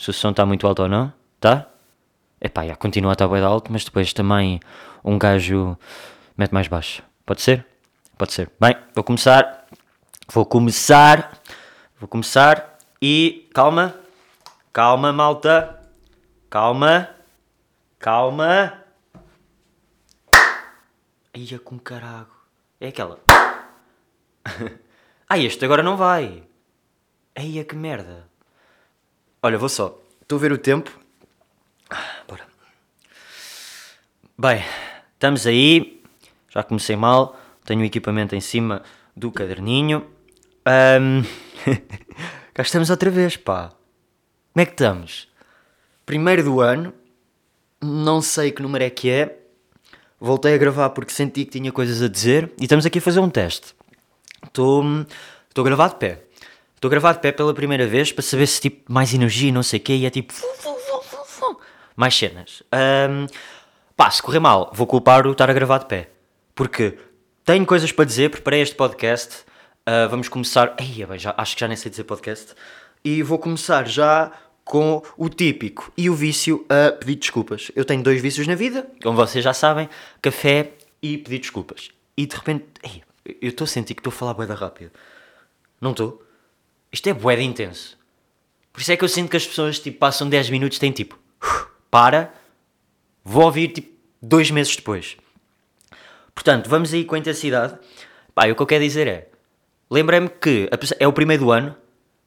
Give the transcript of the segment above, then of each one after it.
se o som está muito alto ou não. Tá? Epá, já continua a estar bem alto, mas depois também um gajo mete mais baixo. Pode ser? Pode ser. Bem, vou começar. Vou começar. Vou começar. E calma. Calma, malta. Calma. Calma. Ia com carago. É aquela. ah, este agora não vai. Eia, que merda. Olha, vou só. Estou a ver o tempo. Bora. Bem, estamos aí. Já comecei mal. Tenho o equipamento em cima do caderninho. Um... Cá estamos outra vez, pá. Como é que estamos? Primeiro do ano. Não sei que número é que é. Voltei a gravar porque senti que tinha coisas a dizer. E estamos aqui a fazer um teste. Estou a gravar de pé. Estou a gravar de pé pela primeira vez para saber se tipo mais energia não sei o quê. E é tipo mais cenas. Um, pá, se correr mal, vou culpar o estar a gravar de pé. Porque tenho coisas para dizer, preparei este podcast. Uh, vamos começar. Ei, já, acho que já nem sei dizer podcast. E vou começar já com o típico e o vício a pedir desculpas. Eu tenho dois vícios na vida, como vocês já sabem: café e pedir desculpas. E de repente, ei, eu estou a sentir que estou a falar boeda rápido. Não estou? Isto é boeda intenso. Por isso é que eu sinto que as pessoas tipo, passam 10 minutos e têm tipo para, vou ouvir tipo dois meses depois. Portanto, vamos aí com a intensidade. Pá, o que eu quero dizer é: lembrei-me que é o primeiro do ano,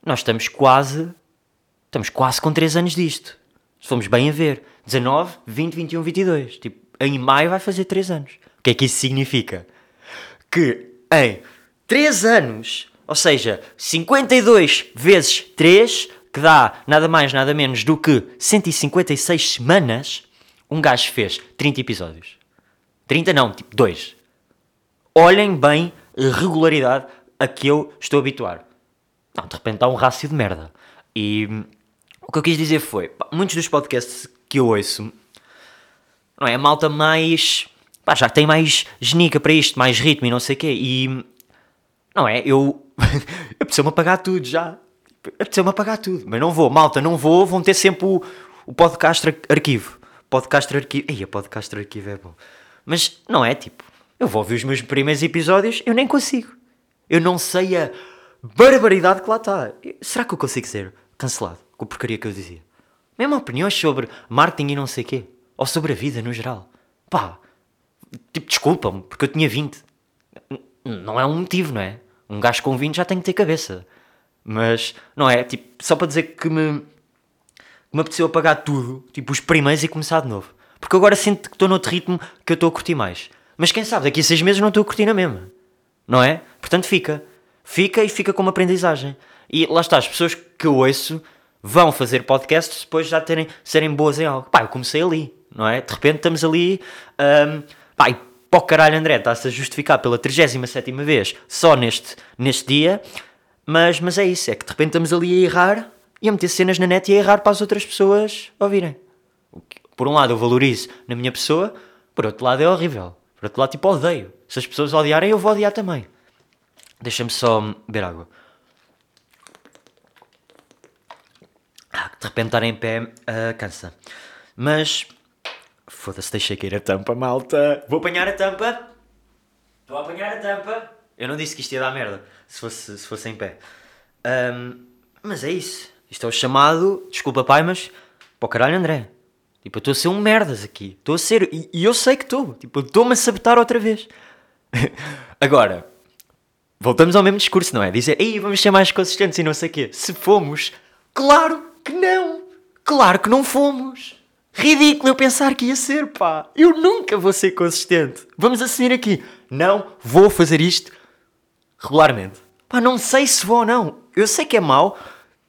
nós estamos quase, estamos quase com 3 anos disto. Se formos bem a ver, 19, 20, 21, 22. Tipo, em maio vai fazer 3 anos. O que é que isso significa? Que em 3 anos, ou seja, 52 vezes 3 que dá nada mais, nada menos do que 156 semanas, um gajo fez 30 episódios. 30 não, tipo 2. Olhem bem a regularidade a que eu estou a habituar. Não, de repente há um rácio de merda. E o que eu quis dizer foi, pá, muitos dos podcasts que eu ouço, não é, a malta mais, pá, já tem mais genica para isto, mais ritmo e não sei o quê, e, não é, eu, eu preciso-me apagar tudo já apeteceu-me apagar tudo, mas não vou, malta, não vou, vão ter sempre o, o podcast arquivo. Podcast arquivo. Ei, a podcast arquivo é bom. Mas não é tipo, eu vou ouvir os meus primeiros episódios, eu nem consigo. Eu não sei a barbaridade que lá está. Será que eu consigo ser cancelado com a porcaria que eu dizia? Mesmo opiniões sobre marketing e não sei quê. Ou sobre a vida no geral. Pá, tipo, desculpa-me, porque eu tinha 20. Não é um motivo, não é? Um gajo com 20 já tem que ter cabeça. Mas, não é? Tipo, só para dizer que me, que me apeteceu apagar tudo, tipo, os primeiros e começar de novo. Porque agora sinto que estou noutro ritmo que eu estou a curtir mais. Mas quem sabe, daqui a seis meses não estou a curtir na mesma. Não é? Portanto, fica. Fica e fica como aprendizagem. E lá está, as pessoas que eu ouço vão fazer podcasts depois já terem, serem boas em algo. Pá, eu comecei ali, não é? De repente estamos ali. Um, pá, o caralho, André, está-se a justificar pela 37 vez só neste, neste dia. Mas, mas é isso, é que de repente estamos ali a errar e a meter cenas na net e a errar para as outras pessoas ouvirem. Por um lado eu valorizo na minha pessoa, por outro lado é horrível. Por outro lado, tipo, odeio. Se as pessoas odiarem, eu vou odiar também. Deixa-me só beber água. Ah, de repente estar em pé uh, cansa. Mas, foda-se, deixei cair a tampa, malta. Vou apanhar a tampa. Estou a apanhar a tampa. Eu não disse que isto ia dar merda se fosse, se fosse em pé. Um, mas é isso. Isto é o chamado, desculpa pai, mas o caralho André. Tipo, eu estou a ser um merdas aqui. Estou a ser. E, e, eu sei que estou. Tipo, estou-me a sabotar outra vez. Agora, voltamos ao mesmo discurso, não é? Dizer, ei, vamos ser mais consistentes e não sei o quê. Se fomos, claro que não. Claro que não fomos. Ridículo eu pensar que ia ser, pá. Eu nunca vou ser consistente. Vamos assumir aqui. Não vou fazer isto regularmente. Pá, não sei se vou ou não. Eu sei que é mau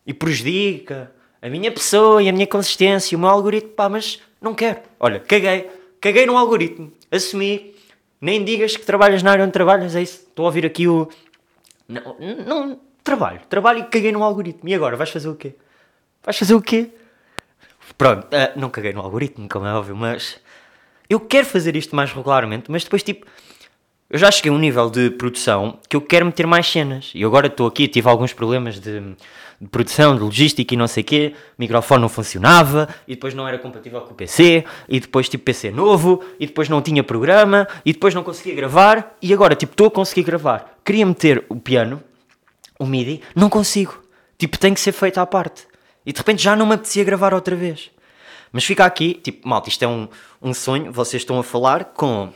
e prejudica a minha pessoa e a minha consistência, o meu algoritmo, pá, mas não quero. Olha, caguei. Caguei no algoritmo. Assumi. Nem digas que trabalhas na área onde trabalhas, é isso. Estou a ouvir aqui o. Não, não, trabalho. Trabalho e caguei no algoritmo. E agora, vais fazer o quê? Vais fazer o quê? Pronto, uh, não caguei no algoritmo, como é óbvio, mas eu quero fazer isto mais regularmente, mas depois, tipo, eu já cheguei a um nível de produção que eu quero meter mais cenas. E agora estou aqui, tive alguns problemas de, de produção, de logística e não sei o quê. O microfone não funcionava, e depois não era compatível com o PC, e depois tipo PC novo, e depois não tinha programa, e depois não conseguia gravar, e agora tipo estou a conseguir gravar. Queria meter o piano, o MIDI, não consigo. Tipo, tem que ser feito à parte. E de repente já não me apetecia gravar outra vez. Mas fica aqui, tipo, malta, isto é um, um sonho, vocês estão a falar com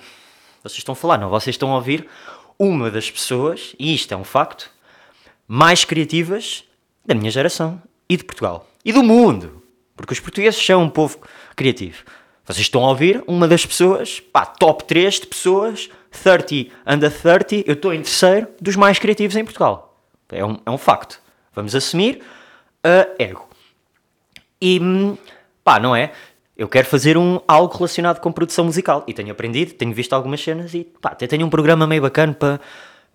vocês estão a falar, não, vocês estão a ouvir uma das pessoas, e isto é um facto, mais criativas da minha geração e de Portugal e do mundo, porque os portugueses são um povo criativo. Vocês estão a ouvir uma das pessoas, pá, top 3 de pessoas, 30 under 30, eu estou em terceiro dos mais criativos em Portugal. É um, é um facto. Vamos assumir uh, ego. E, pá, não é? eu quero fazer um, algo relacionado com produção musical. E tenho aprendido, tenho visto algumas cenas e pá, até tenho um programa meio bacana para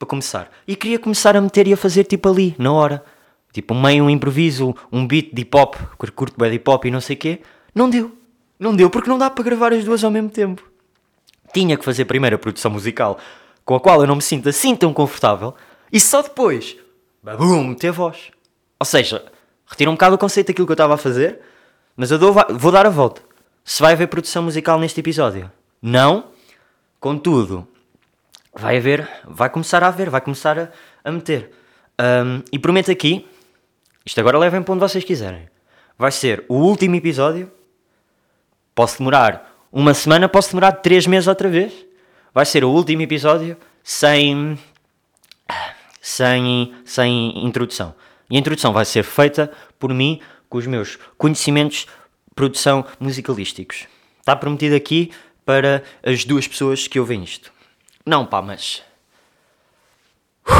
para começar. E queria começar a meter e a fazer tipo ali, na hora. Tipo, meio um improviso, um beat de hip hop, curto de hip hop e não sei o quê. Não deu. Não deu porque não dá para gravar as duas ao mesmo tempo. Tinha que fazer primeiro a produção musical, com a qual eu não me sinto assim tão confortável, e só depois, babum, meter voz. Ou seja, retira um bocado o conceito daquilo que eu estava a fazer, mas eu dou, vou dar a volta se vai haver produção musical neste episódio. Não, contudo, vai haver, vai começar a haver, vai começar a, a meter. Um, e prometo aqui, isto agora levem para onde vocês quiserem. Vai ser o último episódio. Posso demorar uma semana, posso demorar três meses outra vez. Vai ser o último episódio sem, sem, sem introdução. E a introdução vai ser feita por mim com os meus conhecimentos produção musicalísticos. Está prometido aqui para as duas pessoas que ouvem isto. Não, pá, mas.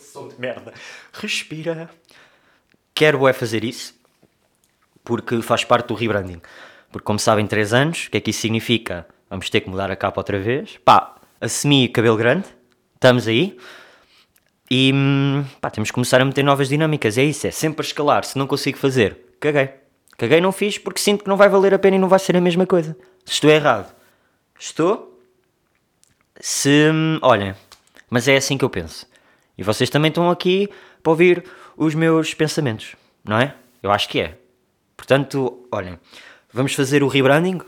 som de merda. Respira. Quero é fazer isso porque faz parte do rebranding. Porque, como sabem, 3 anos, o que é que isso significa? Vamos ter que mudar a capa outra vez. Pá, assumi cabelo grande, estamos aí. E hum, pá, temos que começar a meter novas dinâmicas. É isso, é sempre a escalar. Se não consigo fazer caguei. Caguei, não fiz porque sinto que não vai valer a pena e não vai ser a mesma coisa. Se estou errado, estou. Se. Olhem, mas é assim que eu penso. E vocês também estão aqui para ouvir os meus pensamentos, não é? Eu acho que é. Portanto, olhem, vamos fazer o rebranding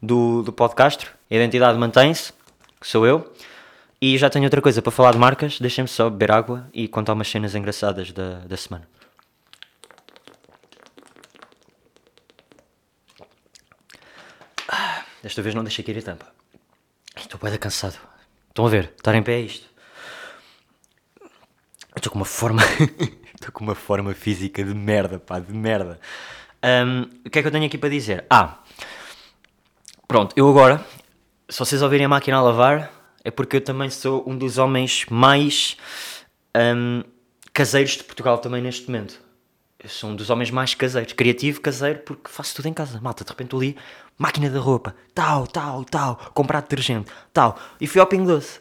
do, do podcast. A identidade mantém-se, que sou eu. E já tenho outra coisa para falar de marcas. Deixem-me só beber água e contar umas cenas engraçadas da, da semana. Desta vez não deixei cair a tampa. Estou bem cansado. Estão a ver? Estar em pé é isto. Estou com uma forma. Estou com uma forma física de merda, pá, de merda. Um, o que é que eu tenho aqui para dizer? Ah, pronto, eu agora, se vocês ouvirem a máquina a lavar, é porque eu também sou um dos homens mais um, caseiros de Portugal também neste momento. Eu sou um dos homens mais caseiros, criativo, caseiro, porque faço tudo em casa. Malta, de repente ali, máquina de roupa, tal, tal, tal, comprar detergente, tal. E fui ao Pingo Doce.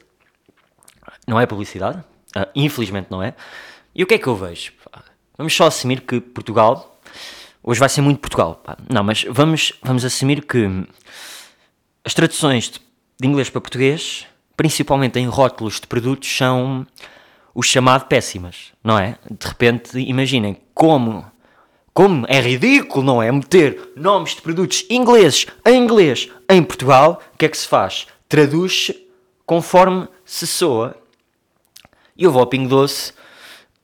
Não é publicidade, uh, infelizmente não é. E o que é que eu vejo? Vamos só assumir que Portugal, hoje vai ser muito Portugal. Pá. Não, mas vamos, vamos assumir que as traduções de inglês para português, principalmente em rótulos de produtos, são o chamado péssimas, não é? De repente, imaginem como, como é ridículo, não é? Meter nomes de produtos ingleses em inglês em Portugal, o que é que se faz? Traduz conforme se soa. E eu vou ao Pingo Doce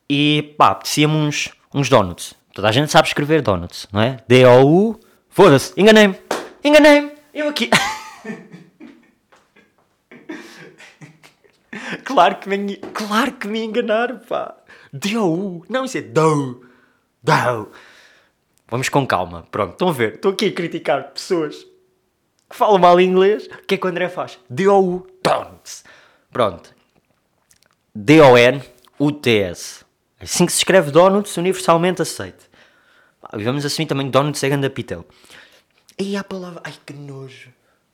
e pá, apetecia-me uns, uns donuts. Toda a gente sabe escrever donuts, não é? D-O-U. Foda-se, enganei-me, enganei-me, eu aqui. claro que me, claro que me enganaram, pá. Deu. Não, isso é dou. Dou. Vamos com calma. Pronto, estão a ver? Estou aqui a criticar pessoas que falam mal inglês. O que é que o André faz? D-O-U. Don't. Pronto. D-O-N-U-T-S. Assim que se escreve donuts, universalmente aceito. E vamos assumir também donuts é ganda pitel. E a palavra... Ai, que nojo.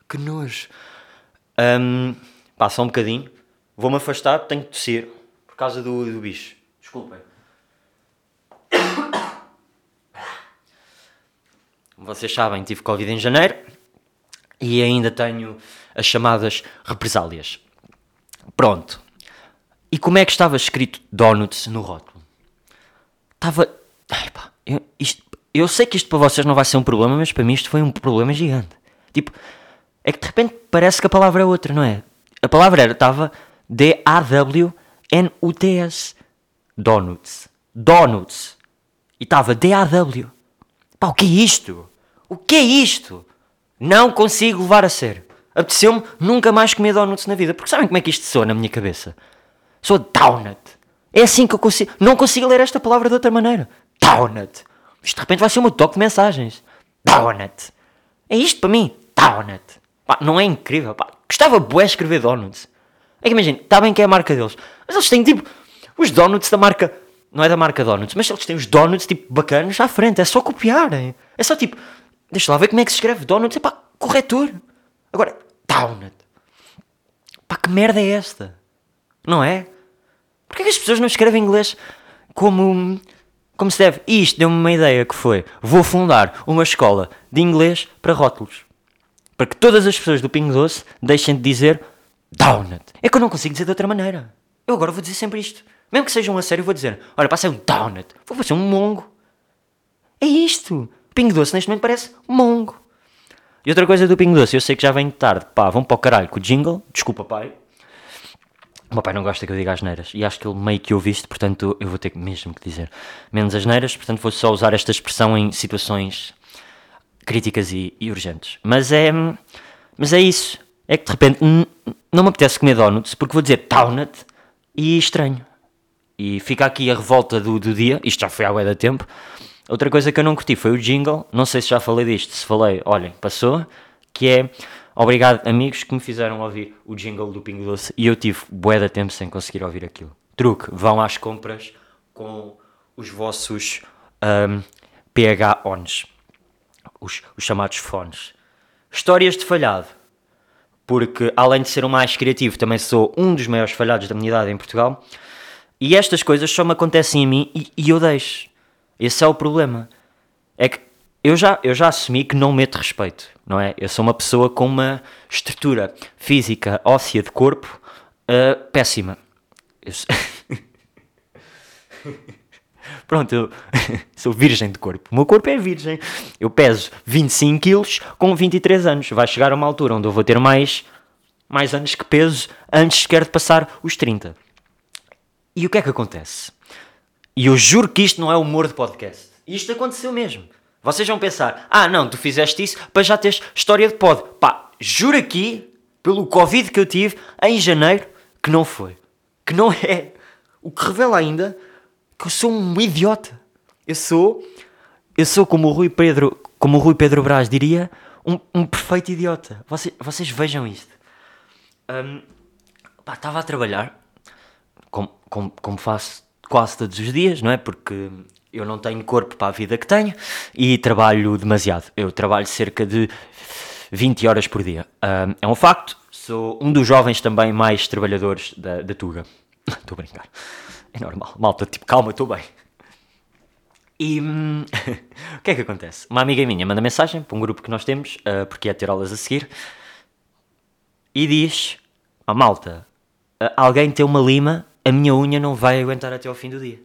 Que nojo. Um, passa um bocadinho. Vou-me afastar, tenho que tossir por causa do, do bicho. Desculpem. Vocês sabem, tive Covid em janeiro E ainda tenho as chamadas represálias. Pronto. E como é que estava escrito Donuts no rótulo? Estava. Ai, pá, eu, isto, eu sei que isto para vocês não vai ser um problema, mas para mim isto foi um problema gigante. Tipo, é que de repente parece que a palavra é outra, não é? A palavra era, estava D-A-W-N-U-T-S. Donuts. Donuts. E estava D-A-W. Pá, o que é isto? O que é isto? Não consigo levar a sério. Apeteceu-me nunca mais comer donuts na vida. Porque sabem como é que isto soa na minha cabeça? Sou donut. É assim que eu consigo. Não consigo ler esta palavra de outra maneira. Donut. Isto de repente vai ser um toque de mensagens. Donut. É isto para mim. Donut. Pá, não é incrível? Pá, gostava bué escrever donuts. É que imagina, está bem que é a marca deles. Mas eles têm tipo os donuts da marca. Não é da marca donuts, mas eles têm os donuts tipo bacanos à frente. É só copiarem. É só tipo. Deixa lá ver como é que se escreve donuts. É pá, corretor. Agora, donut. Pá, que merda é esta? Não é? Porquê que as pessoas não escrevem inglês como, como se deve? E isto deu-me uma ideia que foi: vou fundar uma escola de inglês para rótulos. Para que todas as pessoas do Pingo Doce deixem de dizer donut. É que eu não consigo dizer de outra maneira. Eu agora vou dizer sempre isto. Mesmo que sejam a sério, vou dizer: olha, passei um donut. Vou fazer um mongo. É isto. Pingo Doce neste momento parece mongo. E outra coisa do Pingo Doce, eu sei que já vem tarde. Pá, vão para o caralho com o jingle. Desculpa, pai. O meu pai não gosta que eu diga as neiras e acho que ele meio que ouve isto, portanto eu vou ter mesmo que dizer menos as neiras, portanto vou só usar esta expressão em situações críticas e, e urgentes. Mas é, mas é isso. É que de repente não me apetece comer donuts porque vou dizer donut e estranho. E fica aqui a revolta do, do dia, isto já foi há da tempo. Outra coisa que eu não curti foi o jingle, não sei se já falei disto, se falei, olhem, passou, que é Obrigado, amigos, que me fizeram ouvir o jingle do Pingo Doce e eu tive bué de tempo sem conseguir ouvir aquilo. Truque, vão às compras com os vossos um, PH ONs, os, os chamados fones. Histórias de falhado, porque além de ser o mais criativo, também sou um dos maiores falhados da minha idade em Portugal. E estas coisas só me acontecem a mim e, e eu deixo. Esse é o problema. É que eu já, eu já assumi que não meto respeito, não é? Eu sou uma pessoa com uma estrutura física, óssea de corpo uh, péssima. Eu... Pronto, eu sou virgem de corpo. O meu corpo é virgem. Eu peso 25 quilos com 23 anos. Vai chegar a uma altura onde eu vou ter mais, mais anos que peso antes sequer de passar os 30. E o que é que acontece? E eu juro que isto não é humor de podcast. Isto aconteceu mesmo. Vocês vão pensar, ah não, tu fizeste isso para já teres história de pod. Pá, juro aqui, pelo Covid que eu tive em janeiro, que não foi. Que não é. O que revela ainda que eu sou um idiota. Eu sou, eu sou como o Rui Pedro, como o Rui Pedro Brás diria, um, um perfeito idiota. Vocês, vocês vejam isto. Um, pá, estava a trabalhar, como, como, como faço quase todos os dias, não é? Porque eu não tenho corpo para a vida que tenho e trabalho demasiado. Eu trabalho cerca de 20 horas por dia. Um, é um facto, sou um dos jovens também mais trabalhadores da, da Tuga. Estou a brincar. É normal. Malta, tipo, calma, estou bem. E hum, o que é que acontece? Uma amiga minha manda mensagem para um grupo que nós temos, uh, porque é ter aulas a seguir, e diz: oh, malta, uh, alguém tem uma lima, a minha unha não vai aguentar até ao fim do dia.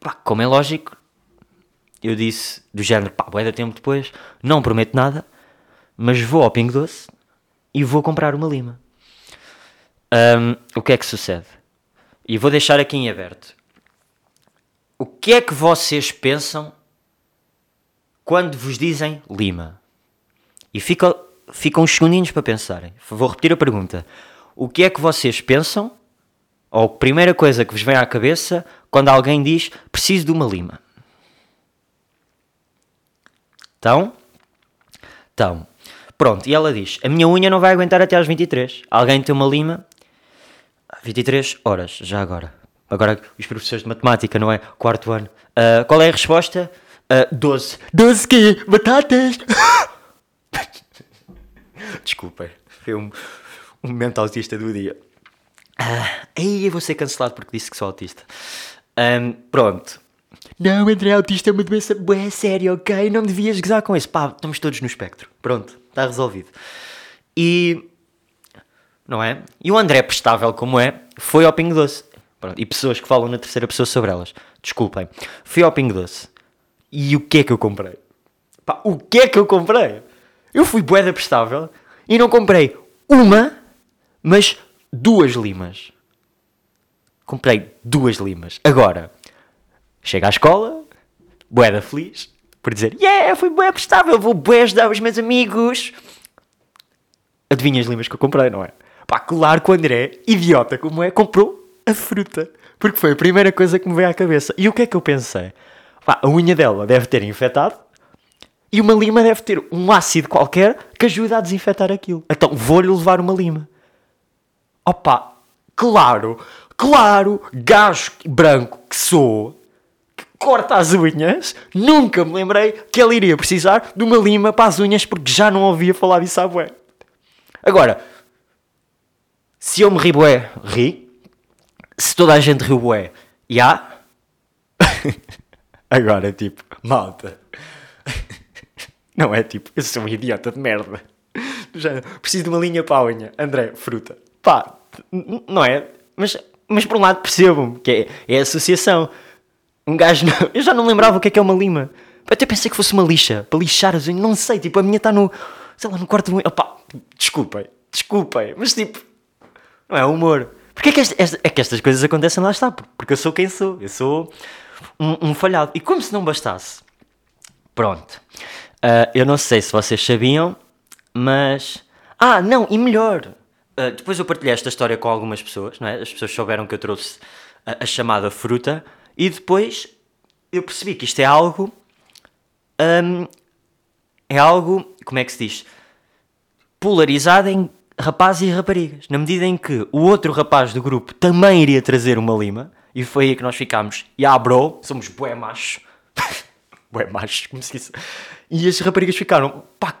Pá, como é lógico, eu disse do género, pá, vai dar tempo depois, não prometo nada, mas vou ao Pingo Doce e vou comprar uma lima. Um, o que é que sucede? E vou deixar aqui em aberto. O que é que vocês pensam quando vos dizem lima? E fica, ficam uns segundinhos para pensarem. Vou repetir a pergunta. O que é que vocês pensam ou a primeira coisa que vos vem à cabeça quando alguém diz preciso de uma lima? Então? Então. Pronto, e ela diz: A minha unha não vai aguentar até às 23. Alguém tem uma lima? 23 horas, já agora. Agora, os professores de matemática, não é? Quarto ano. Uh, qual é a resposta? Uh, 12. 12 quê? Batatas! Desculpa, foi um, um momento autista do dia. Ah, aí eu vou ser cancelado porque disse que sou autista. Um, pronto. Não, André, autista é uma doença boa séria, ok? Não devias gozar com isso. Pá, estamos todos no espectro. Pronto, está resolvido. E. Não é? E o André, prestável como é, foi ao Pingo Doce. Pronto, e pessoas que falam na terceira pessoa sobre elas. Desculpem. Fui ao Pingo Doce. E o que é que eu comprei? Pá, o que é que eu comprei? Eu fui boeda prestável e não comprei uma, mas duas limas. Comprei duas limas. Agora, chego à escola, boeda feliz, por dizer, yeah, fui boeda prestável, vou boé ajudar os meus amigos. Adivinha as limas que eu comprei, não é? Pá, claro que o André, idiota como é, comprou a fruta. Porque foi a primeira coisa que me veio à cabeça. E o que é que eu pensei? Pá, a unha dela deve ter infectado e uma lima deve ter um ácido qualquer que ajuda a desinfetar aquilo. Então vou-lhe levar uma lima. Opa, claro, claro, gajo branco que sou, que corta as unhas, nunca me lembrei que ele iria precisar de uma lima para as unhas porque já não ouvia falar disso à bué. Agora, se eu me ri bué, ri. Se toda a gente riu bué, já. Agora, tipo, malta. Não é tipo, eu sou um idiota de merda. Já, preciso de uma linha para a unha. André, fruta. Pá, não é? Mas, mas por um lado percebo-me que é, é associação. Um gajo. Não, eu já não lembrava o que é que é uma lima. Eu até pensei que fosse uma lixa para lixar as unhas. Não sei, tipo, a minha está no. Sei lá, no quarto. Opá, desculpem, desculpem. Mas tipo, não é humor. Porque é que, esta, é que estas coisas acontecem lá está? Porque eu sou quem sou. Eu sou um, um falhado. E como se não bastasse. Pronto. Uh, eu não sei se vocês sabiam, mas. Ah, não, e melhor. Uh, depois eu partilhei esta história com algumas pessoas, não é? As pessoas souberam que eu trouxe a, a chamada fruta e depois eu percebi que isto é algo. Um, é algo. Como é que se diz? Polarizado em rapazes e raparigas. Na medida em que o outro rapaz do grupo também iria trazer uma lima, e foi aí que nós ficámos. E ah, bro, somos bué machos. bué machos, como se disse. E as raparigas ficaram, pá,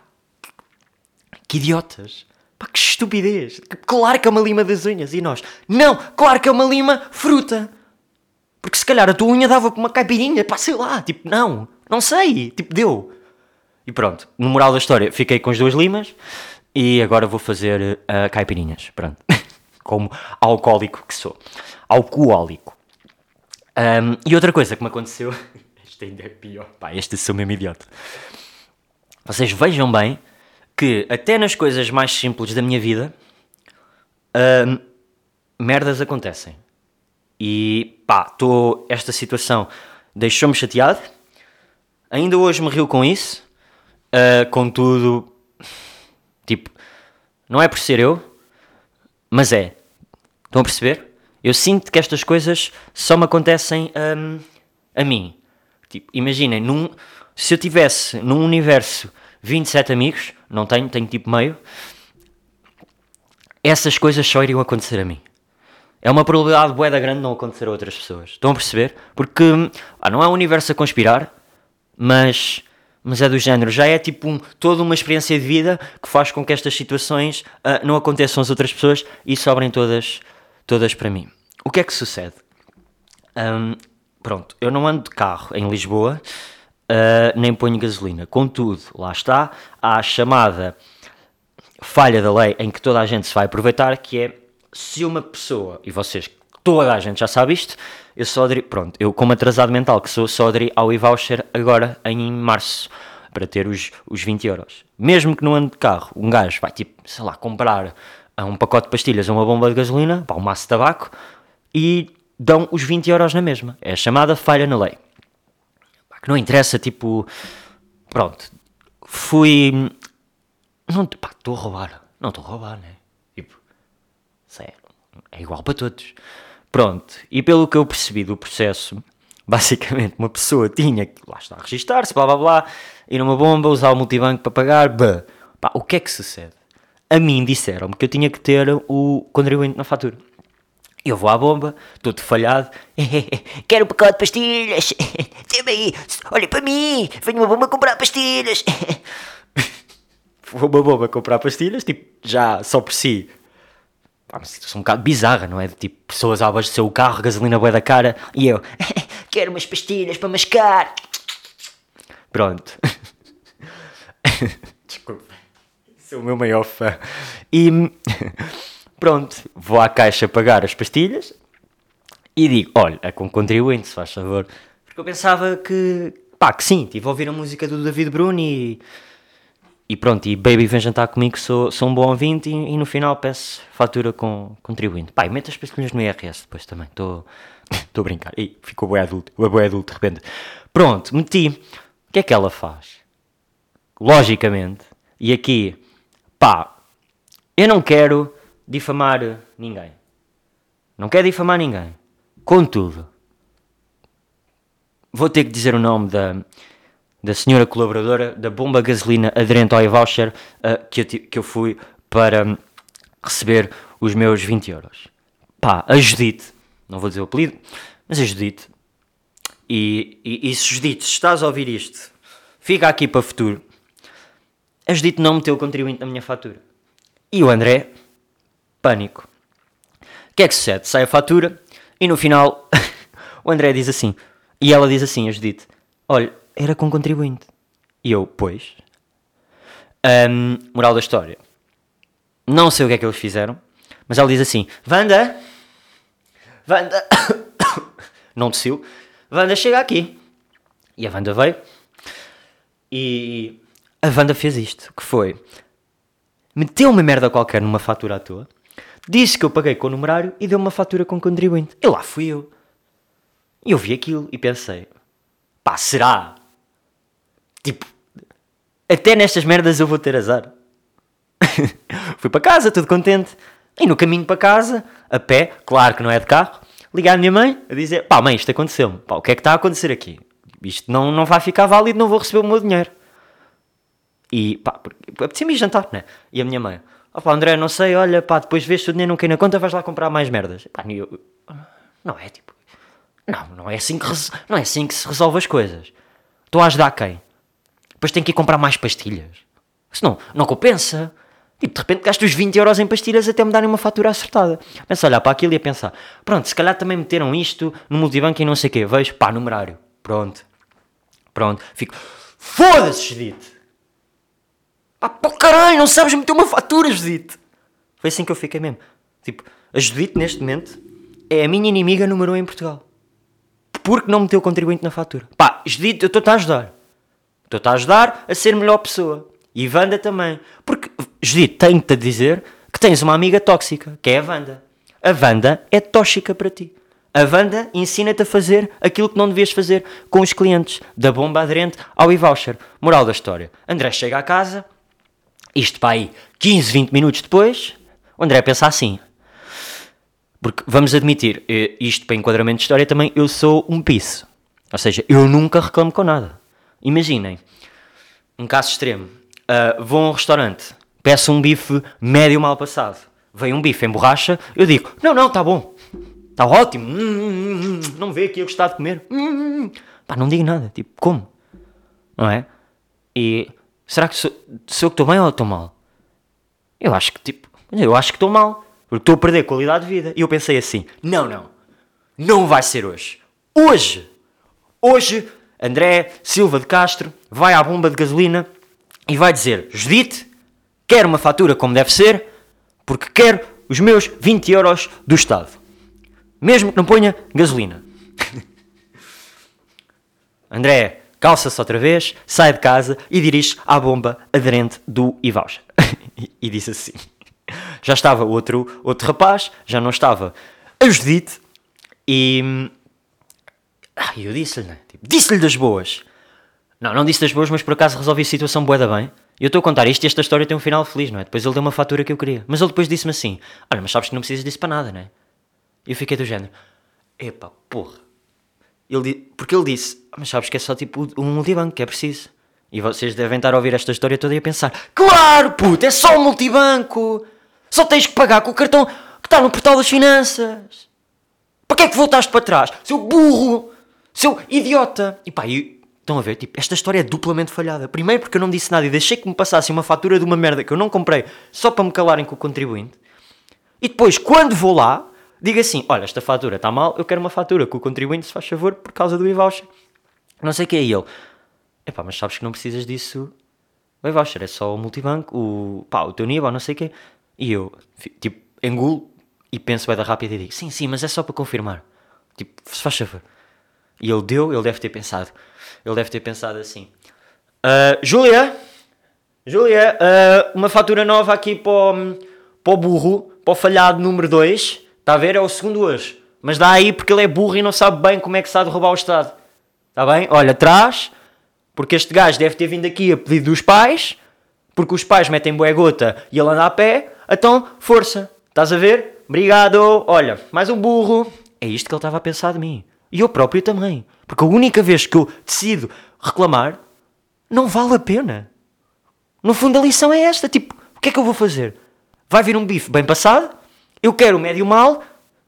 que idiotas. Pá, que estupidez. Claro que é uma lima das unhas. E nós, não, claro que é uma lima fruta. Porque se calhar a tua unha dava com uma caipirinha, pá, sei lá. Tipo, não, não sei. Tipo, deu. E pronto, no moral da história, fiquei com as duas limas e agora vou fazer uh, caipirinhas. Pronto. Como alcoólico que sou. Alcoólico. Um, e outra coisa que me aconteceu. Este ainda é pior. Pá, este sou mesmo idiota. Vocês vejam bem que até nas coisas mais simples da minha vida um, merdas acontecem. E pá, tô, esta situação deixou-me chateado. Ainda hoje me rio com isso. Uh, contudo, tipo, não é por ser eu, mas é. Estão a perceber? Eu sinto que estas coisas só me acontecem um, a mim. Tipo, imaginem, num, se eu tivesse num universo 27 amigos, não tenho, tenho tipo meio, essas coisas só iriam acontecer a mim. É uma probabilidade boeda grande não acontecer a outras pessoas. Estão a perceber? Porque ah, não é um universo a conspirar, mas, mas é do género. Já é tipo um, toda uma experiência de vida que faz com que estas situações uh, não aconteçam às outras pessoas e sobrem todas todas para mim. O que é que sucede? Um, pronto, eu não ando de carro em Lisboa, uh, nem ponho gasolina. Contudo, lá está, há a chamada falha da lei em que toda a gente se vai aproveitar, que é se uma pessoa, e vocês, toda a gente já sabe isto, eu só aderi, pronto, eu como atrasado mental que sou, só aderi ao e-voucher agora em março, para ter os, os 20 euros. Mesmo que não ande de carro, um gajo vai tipo, sei lá, comprar a um pacote de pastilhas a uma bomba de gasolina, para um maço de tabaco, e dão os 20 euros na mesma. É a chamada falha na lei. Que não interessa, tipo. Pronto. Fui. Não, pá, estou a roubar. Não estou a roubar, né? Tipo. Sério. É igual para todos. Pronto. E pelo que eu percebi do processo, basicamente uma pessoa tinha que lá está a registar-se, blá blá blá, ir numa bomba, usar o multibanco para pagar, bah. Pá, o que é que sucede? a mim disseram-me que eu tinha que ter o contribuinte na fatura. Eu vou à bomba, todo falhado. Quero um pacote de pastilhas. Tem aí. Olha para mim. Venho uma bomba comprar pastilhas. vou uma bomba comprar pastilhas, tipo, já só por si. Uma situação um bocado bizarra, não é? De tipo, pessoas a abastecer o carro, gasolina boa da cara. E eu, quero umas pastilhas para mascar. Pronto. Desculpa. Sou o meu maior fã. E pronto, vou à caixa pagar as pastilhas e digo: olha, é com contribuinte, se faz favor. Porque eu pensava que, pá, que sim, estive a ouvir a música do David Bruno e, e pronto, e Baby vem jantar comigo, sou, sou um bom ouvinte e, e no final peço fatura com contribuinte. Pá, e meto as pastilhas no IRS depois também, estou a brincar. E ficou boi adulto, boi adulto de repente. Pronto, meti. O que é que ela faz? Logicamente, e aqui Pá, eu não quero difamar ninguém. Não quero difamar ninguém. Contudo, vou ter que dizer o nome da, da senhora colaboradora da bomba gasolina aderente ao e-voucher uh, que, eu, que eu fui para um, receber os meus 20 euros. Pá, a Judite, não vou dizer o apelido, mas a Judite. E, e, e se Judite, se estás a ouvir isto, fica aqui para o futuro a Judite não meteu o contribuinte na minha fatura. E o André, pânico. O que é que sucede? Sai a fatura e no final o André diz assim, e ela diz assim, a Judite, olha, era com contribuinte. E eu, pois. Um, moral da história. Não sei o que é que eles fizeram, mas ela diz assim, Wanda, Wanda, não desceu, Wanda chega aqui. E a Wanda veio e a Wanda fez isto, que foi meteu uma merda qualquer numa fatura à toa, disse que eu paguei com o numerário e deu uma fatura com contribuinte. E lá fui eu. E eu vi aquilo e pensei, pá, será? Tipo, até nestas merdas eu vou ter azar. fui para casa, tudo contente. E no caminho para casa, a pé, claro que não é de carro, ligar à minha mãe a dizer: pá, mãe, isto aconteceu-me. Pá, o que é que está a acontecer aqui? Isto não, não vai ficar válido, não vou receber o meu dinheiro. E pá, apetecia-me jantar, né? E a minha mãe, ó pá, André, não sei, olha, pá, depois vês se o dinheiro não cai na conta, vais lá comprar mais merdas. Pá, eu, não é tipo, não, não é, assim que, não é assim que se resolve as coisas. Estou a ajudar quem? Depois tenho que ir comprar mais pastilhas. Senão, não compensa. Tipo, de repente gasto os 20 euros em pastilhas até me darem uma fatura acertada. Pensa olhar para aquilo e a pensar, pronto, se calhar também meteram isto no multibanco e não sei o quê. Vejo, pá, numerário. Pronto. Pronto. Fico, foda-se, Judite. Pá, pô caralho, não sabes meter uma fatura, Judite. Foi assim que eu fiquei mesmo. Tipo, a Judite, neste momento, é a minha inimiga número 1 um em Portugal. Porque não meteu contribuinte na fatura. Pá, Judite, eu estou-te a ajudar. Estou-te a ajudar a ser melhor pessoa. E Wanda também. Porque, Judite, tenho-te a dizer que tens uma amiga tóxica, que é a Wanda. A Wanda é tóxica para ti. A Wanda ensina-te a fazer aquilo que não devias fazer com os clientes, da bomba aderente ao e-voucher. Moral da história. André chega à casa, isto para aí 15, 20 minutos depois, o André pensa assim. Porque vamos admitir, eh, isto para enquadramento de história também, eu sou um piso. Ou seja, eu nunca reclamo com nada. Imaginem, um caso extremo. Uh, vou a um restaurante, peço um bife médio mal passado. Vem um bife em borracha, eu digo: Não, não, está bom. Está ótimo. Hum, hum, hum, não vê que eu gostar de comer. Hum, hum, hum. Pá, não digo nada. Tipo, como? Não é? E Será que sou, sou eu que estou bem ou estou mal? Eu acho que tipo, eu acho que estou mal, porque estou a perder qualidade de vida. E eu pensei assim: não, não, não vai ser hoje. Hoje, hoje, André Silva de Castro vai à bomba de gasolina e vai dizer: Judite, quero uma fatura como deve ser, porque quero os meus 20 euros do Estado. Mesmo que não ponha gasolina. André, calça-se outra vez, sai de casa e dirige à bomba aderente do e-voucher. e disse assim: já estava outro, outro rapaz, já não estava a Judite, e. Ah, eu disse-lhe, né? Disse-lhe das boas. Não, não disse das boas, mas por acaso resolvi a situação boa da bem. Eu estou a contar isto e esta história tem um final feliz, não é? Depois ele deu uma fatura que eu queria. Mas ele depois disse-me assim: Olha, mas sabes que não precisas disso para nada, não é? Eu fiquei do género: Epá, porra ele, porque ele disse, ah, mas sabes que é só tipo um multibanco que é preciso. E vocês devem estar a ouvir esta história toda e a pensar: Claro, puto, é só um multibanco. Só tens que pagar com o cartão que está no portal das finanças. Para que é que voltaste para trás? Seu burro! Seu idiota! E pá, e, estão a ver? Tipo, esta história é duplamente falhada. Primeiro porque eu não disse nada e deixei que me passassem uma fatura de uma merda que eu não comprei só para me calarem com o contribuinte. E depois, quando vou lá, diga assim: olha, esta fatura está mal, eu quero uma fatura com o contribuinte, se faz favor, por causa do e-voucher. Não sei o que é ele. Epá, mas sabes que não precisas disso o voucher é só o multibanco, o, pá, o teu nível, não sei o quê. E eu, tipo, engulo e penso bem da rápida e digo, sim, sim, mas é só para confirmar. Tipo, se faz favor. E ele deu, ele deve ter pensado. Ele deve ter pensado assim. Uh, Júlia, Júlia, uh, uma fatura nova aqui para o, para o burro, para o falhado número 2. Está a ver? É o segundo hoje. Mas dá aí porque ele é burro e não sabe bem como é que se de roubar o Estado. Está bem? Olha, traz, porque este gajo deve ter vindo aqui a pedido dos pais, porque os pais metem bué gota e ele anda a pé. Então, força. Estás a ver? Obrigado. Olha, mais um burro. É isto que ele estava a pensar de mim. E eu próprio também. Porque a única vez que eu decido reclamar, não vale a pena. No fundo, a lição é esta: tipo, o que é que eu vou fazer? Vai vir um bife bem passado, eu quero o médio mal,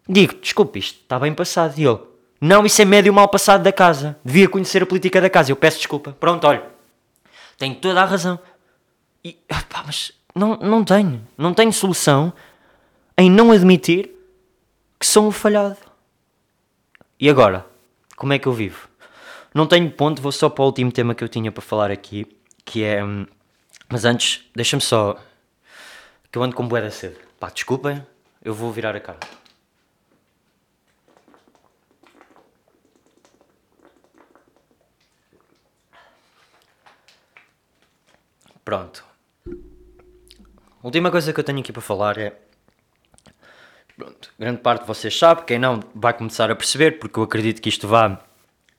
digo, desculpe, isto está bem passado. E ele, não, isso é médio mal passado da casa. Devia conhecer a política da casa. Eu peço desculpa. Pronto, olha, tenho toda a razão. E, pá, mas não, não tenho. Não tenho solução em não admitir que sou um falhado. E agora? Como é que eu vivo? Não tenho ponto, vou só para o último tema que eu tinha para falar aqui, que é. Hum, mas antes, deixa-me só. Que eu ando com boeda cedo. Pá, desculpem, eu vou virar a cara. Pronto. A última coisa que eu tenho aqui para falar é. Pronto, grande parte de vocês sabe, quem não vai começar a perceber, porque eu acredito que isto vá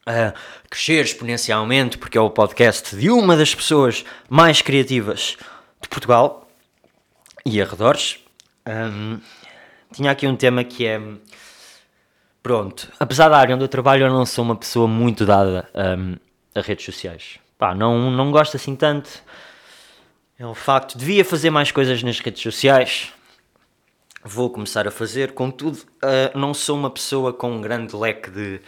a crescer exponencialmente, porque é o podcast de uma das pessoas mais criativas de Portugal e arredores. Um, tinha aqui um tema que é. Pronto, apesar da área onde eu trabalho, eu não sou uma pessoa muito dada um, a redes sociais. Pá, não, não gosto assim tanto. É um facto. Devia fazer mais coisas nas redes sociais. Vou começar a fazer. Contudo, uh, não sou uma pessoa com um grande leque de,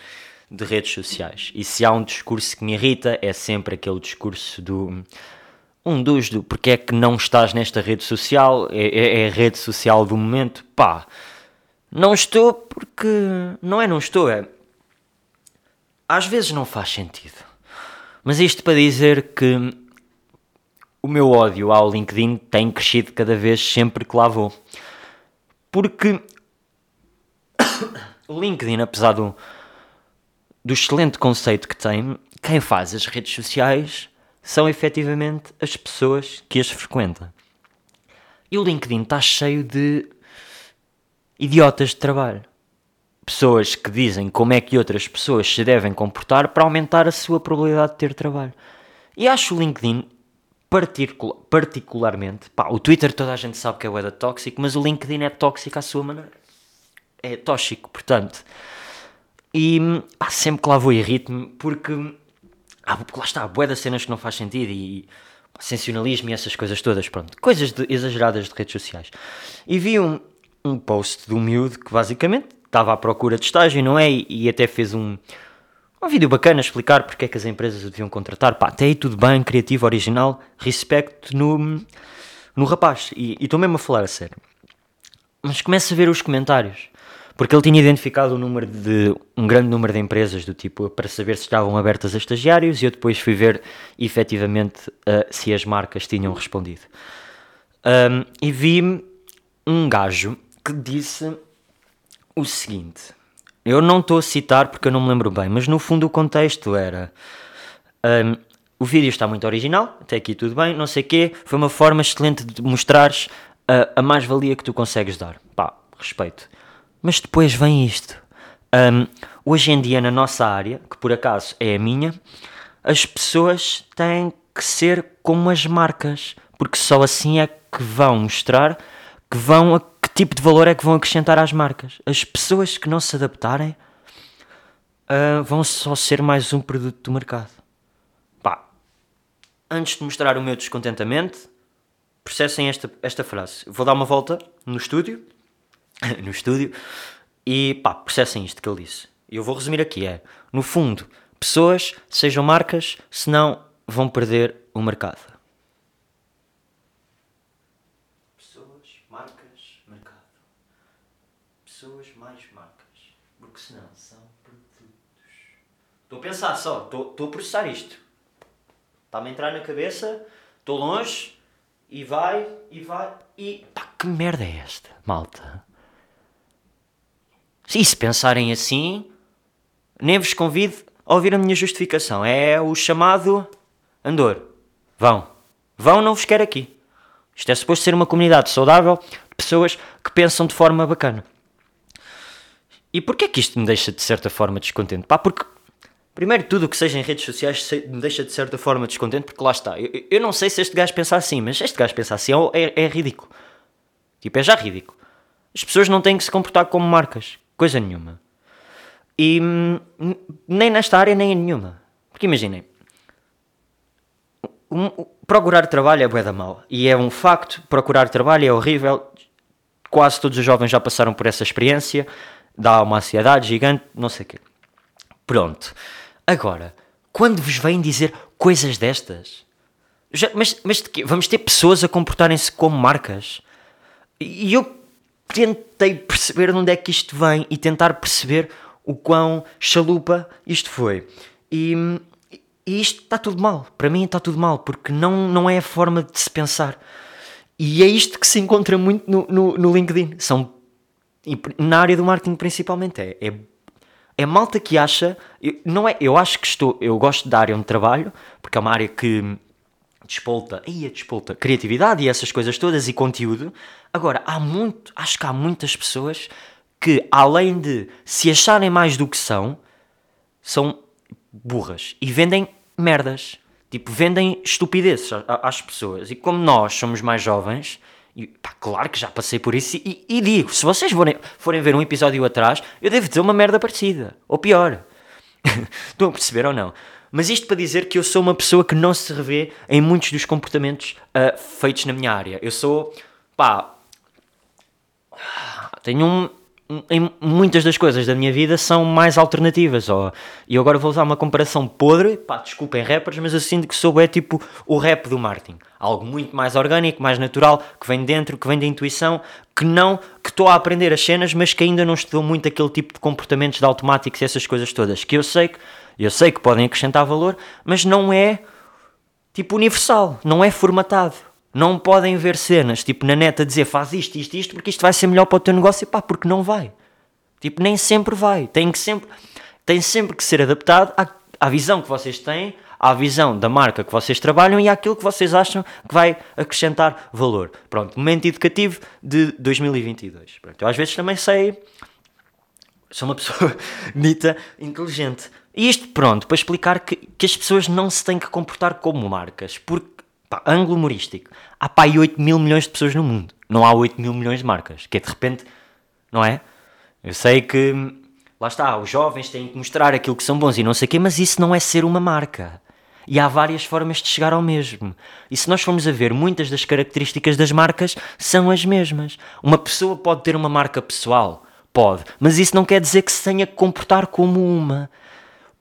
de redes sociais. E se há um discurso que me irrita, é sempre aquele discurso do. Um dos do porque é que não estás nesta rede social, é, é, é a rede social do momento. Pá, não estou porque. Não é não estou, é. Às vezes não faz sentido. Mas isto para dizer que o meu ódio ao LinkedIn tem crescido cada vez sempre que lá vou. Porque o LinkedIn, apesar do, do excelente conceito que tem, quem faz as redes sociais são efetivamente as pessoas que as frequentam. E o LinkedIn está cheio de idiotas de trabalho. Pessoas que dizem como é que outras pessoas se devem comportar para aumentar a sua probabilidade de ter trabalho. E acho o LinkedIn particular, particularmente, pá, o Twitter toda a gente sabe que é o tóxico, mas o LinkedIn é tóxico à sua maneira. É tóxico, portanto. E pá, sempre que lá vou irrito-me, porque ah, lá está, bué das cenas que não faz sentido e sensacionalismo e essas coisas todas, pronto. Coisas de, exageradas de redes sociais. E vi um, um post do miúdo que basicamente estava à procura de estágio, não é? E, e até fez um, um vídeo bacana explicar porque é que as empresas o deviam contratar. Pá, até aí tudo bem, criativo, original, respect no, no rapaz. E estou mesmo a falar a sério. Mas começa a ver os comentários. Porque ele tinha identificado um, número de, um grande número de empresas do tipo para saber se estavam abertas a estagiários e eu depois fui ver efetivamente uh, se as marcas tinham respondido. Um, e vi um gajo que disse o seguinte: eu não estou a citar porque eu não me lembro bem, mas no fundo o contexto era. Um, o vídeo está muito original, até aqui tudo bem, não sei o quê. Foi uma forma excelente de mostrares a, a mais-valia que tu consegues dar. Pá, respeito. Mas depois vem isto. Um, hoje em dia, na nossa área, que por acaso é a minha, as pessoas têm que ser como as marcas, porque só assim é que vão mostrar que vão tipo de valor é que vão acrescentar às marcas? As pessoas que não se adaptarem uh, vão só ser mais um produto do mercado. Pá, antes de mostrar o meu descontentamento, processem esta, esta frase. Vou dar uma volta no estúdio, no estúdio, e pá, processem isto que ele disse. Eu vou resumir aqui, é, no fundo, pessoas sejam marcas, senão vão perder o mercado. Estou a pensar só, estou, a processar isto. Está-me a entrar na cabeça, Estou longe e vai e vai e. Pá, que merda é esta, malta? E se pensarem assim, nem vos convido a ouvir a minha justificação. É o chamado Andor. Vão. Vão, não vos quero aqui. Isto é suposto ser uma comunidade saudável de pessoas que pensam de forma bacana. E porquê que isto me deixa de certa forma descontente? Pá, porque primeiro tudo o que seja em redes sociais me deixa de certa forma descontente, porque lá está. Eu, eu não sei se este gajo pensa assim, mas este gajo pensa assim é, é, é ridículo. Tipo, é já ridículo. As pessoas não têm que se comportar como marcas. Coisa nenhuma. E hum, nem nesta área, nem em nenhuma. Porque imaginem, um, procurar trabalho é bué da mal. E é um facto, procurar trabalho é horrível. Quase todos os jovens já passaram por essa experiência. Dá uma ansiedade gigante, não sei o quê. Pronto. Agora, quando vos vêm dizer coisas destas, já, mas, mas? Vamos ter pessoas a comportarem-se como marcas? E eu tentei perceber de onde é que isto vem e tentar perceber o quão chalupa isto foi. E, e isto está tudo mal. Para mim está tudo mal, porque não, não é a forma de se pensar. E é isto que se encontra muito no, no, no LinkedIn. São, na área do marketing principalmente. É, é, é malta que acha. Eu, não é, eu acho que estou. Eu gosto da área onde trabalho, porque é uma área que despolta, ia despolta criatividade e essas coisas todas e conteúdo. Agora, há muito, acho que há muitas pessoas que, além de se acharem mais do que são, são burras e vendem merdas. Tipo, vendem estupidezes às pessoas. E como nós somos mais jovens, e, pá, claro que já passei por isso. E, e digo: se vocês forem, forem ver um episódio atrás, eu devo dizer uma merda parecida. Ou pior. Estão a perceber ou não? Mas isto para dizer que eu sou uma pessoa que não se revê em muitos dos comportamentos uh, feitos na minha área. Eu sou. pá. Tenho um em muitas das coisas da minha vida são mais alternativas. Ó. E agora vou usar uma comparação podre, pá, desculpem rappers, mas eu sinto que sou é tipo o rap do marketing. Algo muito mais orgânico, mais natural, que vem dentro, que vem da intuição, que não, que estou a aprender as cenas, mas que ainda não estudou muito aquele tipo de comportamentos de automáticos e essas coisas todas. Que eu sei que, eu sei que podem acrescentar valor, mas não é tipo universal, não é formatado. Não podem ver cenas, tipo, na neta dizer faz isto, isto, isto, porque isto vai ser melhor para o teu negócio, pá, porque não vai. Tipo, nem sempre vai. Tem que sempre, tem sempre que ser adaptado à, à visão que vocês têm, à visão da marca que vocês trabalham e àquilo que vocês acham que vai acrescentar valor. Pronto, momento educativo de 2022. Pronto, eu às vezes também sei. Sou uma pessoa dita inteligente. E isto, pronto, para explicar que, que as pessoas não se têm que comportar como marcas, porque Pá, ângulo humorístico. Há pá, 8 mil milhões de pessoas no mundo. Não há 8 mil milhões de marcas. Que é de repente, não é? Eu sei que, lá está, os jovens têm que mostrar aquilo que são bons e não sei o quê, mas isso não é ser uma marca. E há várias formas de chegar ao mesmo. E se nós formos a ver, muitas das características das marcas são as mesmas. Uma pessoa pode ter uma marca pessoal, pode, mas isso não quer dizer que se tenha que comportar como uma.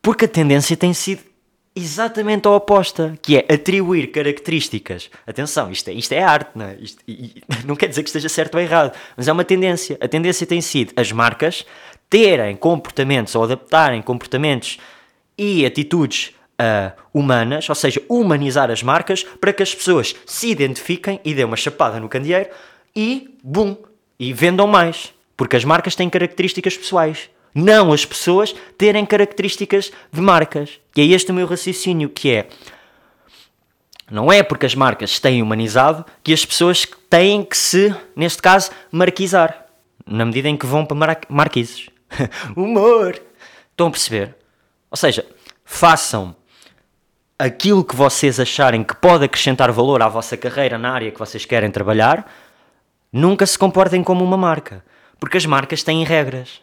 Porque a tendência tem sido exatamente a oposta, que é atribuir características. Atenção, isto é, isto é arte, não é? Isto, e, não quer dizer que esteja certo ou errado, mas é uma tendência. A tendência tem sido as marcas terem comportamentos ou adaptarem comportamentos e atitudes uh, humanas, ou seja, humanizar as marcas para que as pessoas se identifiquem e dêem uma chapada no candeeiro e, bum, e vendam mais. Porque as marcas têm características pessoais não as pessoas terem características de marcas. E é este o meu raciocínio, que é... Não é porque as marcas têm humanizado que as pessoas têm que se, neste caso, marquizar. Na medida em que vão para mar marquises. Humor! Estão a perceber? Ou seja, façam aquilo que vocês acharem que pode acrescentar valor à vossa carreira na área que vocês querem trabalhar, nunca se comportem como uma marca. Porque as marcas têm regras.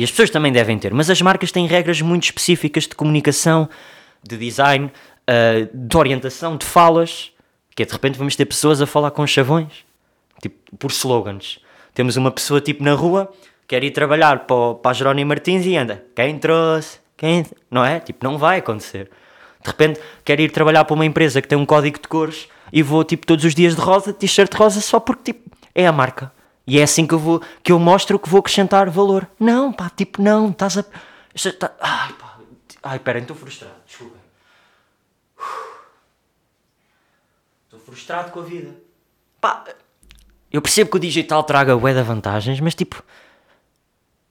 E as pessoas também devem ter, mas as marcas têm regras muito específicas de comunicação, de design, uh, de orientação, de falas, que é de repente vamos ter pessoas a falar com chavões, tipo, por slogans. Temos uma pessoa tipo na rua, quer ir trabalhar para, para a Jerónimo Martins e anda, quem trouxe, quem... Não é? Tipo, não vai acontecer. De repente, quer ir trabalhar para uma empresa que tem um código de cores e vou, tipo, todos os dias de rosa, t-shirt rosa, só porque, tipo, é a marca. E é assim que eu, vou, que eu mostro que vou acrescentar valor. Não, pá, tipo, não, estás a. Tá, ai, pá, ai, pera, estou frustrado, desculpa. frustrado com a vida. Pá, eu percebo que o digital traga bué de vantagens, mas tipo,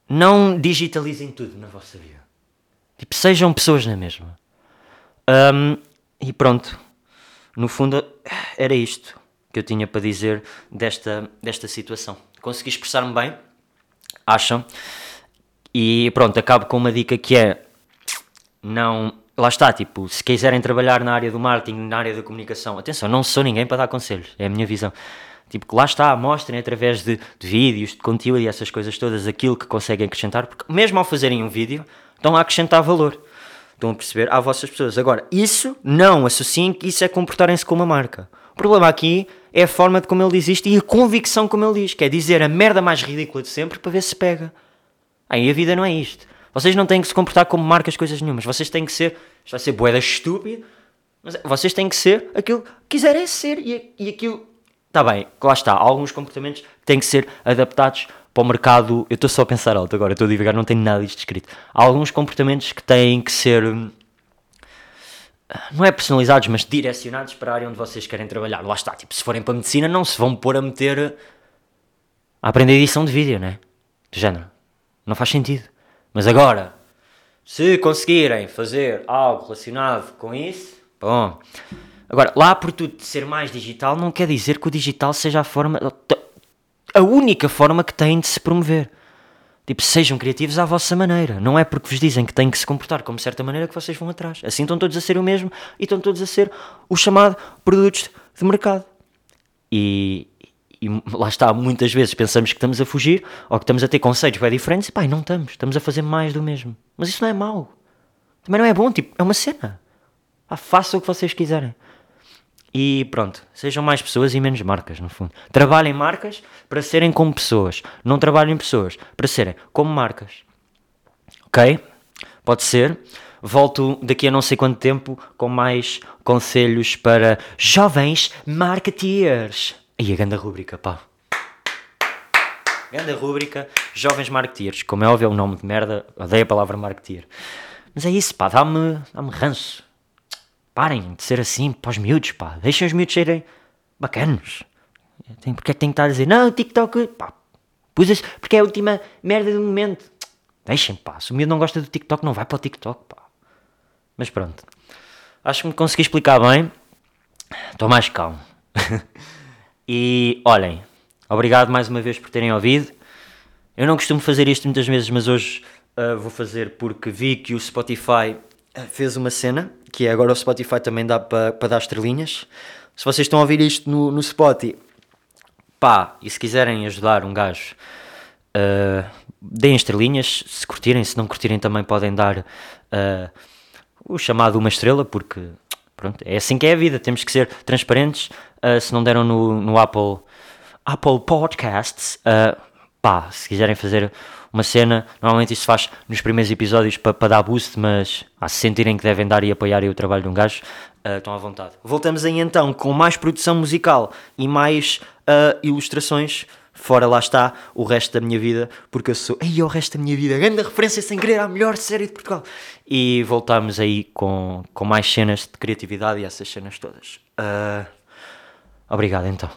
não digitalizem tudo na vossa vida. Tipo, sejam pessoas na mesma. Um, e pronto, no fundo era isto que eu tinha para dizer desta, desta situação. Consegui expressar-me bem, acham? E pronto, acabo com uma dica que é não. Lá está, tipo, se quiserem trabalhar na área do marketing, na área da comunicação, atenção, não sou ninguém para dar conselhos, é a minha visão. Tipo, que lá está, mostrem através de, de vídeos, de conteúdo e essas coisas todas aquilo que conseguem acrescentar, porque mesmo ao fazerem um vídeo, estão a acrescentar valor. Estão a perceber às vossas pessoas. Agora, isso não associem que isso é comportarem-se como uma marca. O problema aqui é a forma de como ele diz isto e a convicção como ele diz, que é dizer a merda mais ridícula de sempre para ver se pega. Aí a vida não é isto. Vocês não têm que se comportar como marcas coisas nenhumas. Vocês têm que ser, isto vai ser boeda estúpido, mas vocês têm que ser aquilo que quiserem ser e, e aquilo. Está bem, lá está. Alguns comportamentos têm que ser adaptados para o mercado. Eu estou só a pensar alto agora, estou a divagar, não tenho nada disto escrito. Há alguns comportamentos que têm que ser. Não é personalizados, mas direcionados para a área onde vocês querem trabalhar. Lá está, tipo, se forem para a medicina, não se vão pôr a meter a aprender edição de vídeo, né? De género. Não faz sentido. Mas agora, se conseguirem fazer algo relacionado com isso, bom. Agora, lá por tudo ser mais digital, não quer dizer que o digital seja a forma a única forma que têm de se promover. Tipo, sejam criativos à vossa maneira. Não é porque vos dizem que têm que se comportar como certa maneira que vocês vão atrás. Assim estão todos a ser o mesmo e estão todos a ser o chamado produtos de mercado. E, e lá está, muitas vezes pensamos que estamos a fugir ou que estamos a ter conceitos bem diferentes e pá, não estamos. Estamos a fazer mais do mesmo. Mas isso não é mau. Também não é bom, tipo, é uma cena. Ah, façam o que vocês quiserem. E pronto, sejam mais pessoas e menos marcas, no fundo. Trabalhem marcas para serem como pessoas. Não trabalhem pessoas para serem como marcas. Ok? Pode ser. Volto daqui a não sei quanto tempo com mais conselhos para jovens marketeers. E a grande rúbrica, pá. Grande rúbrica, jovens marketeers. Como é óbvio, é um nome de merda. Odeio a palavra marketeer. Mas é isso, pá. Dá-me dá, ranço Parem de ser assim para os miúdos, pá. Deixem os miúdos serem bacanos. Porque é que tem que estar a dizer, não, TikTok, pá, pus porque é a última merda do momento. Deixem, pá. Se o miúdo não gosta do TikTok, não vai para o TikTok, pá. Mas pronto. Acho que me consegui explicar bem. Estou mais calmo. e olhem, obrigado mais uma vez por terem ouvido. Eu não costumo fazer isto muitas vezes, mas hoje uh, vou fazer porque vi que o Spotify fez uma cena, que é agora o Spotify também dá para pa dar estrelinhas. Se vocês estão a ouvir isto no, no Spotify, pá, e se quiserem ajudar um gajo, uh, deem estrelinhas, se curtirem, se não curtirem também podem dar uh, o chamado uma estrela, porque pronto, é assim que é a vida, temos que ser transparentes. Uh, se não deram no, no Apple, Apple Podcasts, pá, se quiserem fazer uma cena, normalmente isso faz nos primeiros episódios para pa dar boost, mas a se sentirem que devem dar e apoiar o trabalho de um gajo, uh, estão à vontade. Voltamos aí então com mais produção musical e mais uh, ilustrações. Fora lá está o resto da minha vida, porque eu sou. Ei, o resto da minha vida, grande referência sem querer à melhor série de Portugal. E voltamos aí com, com mais cenas de criatividade e essas cenas todas. Uh, obrigado então.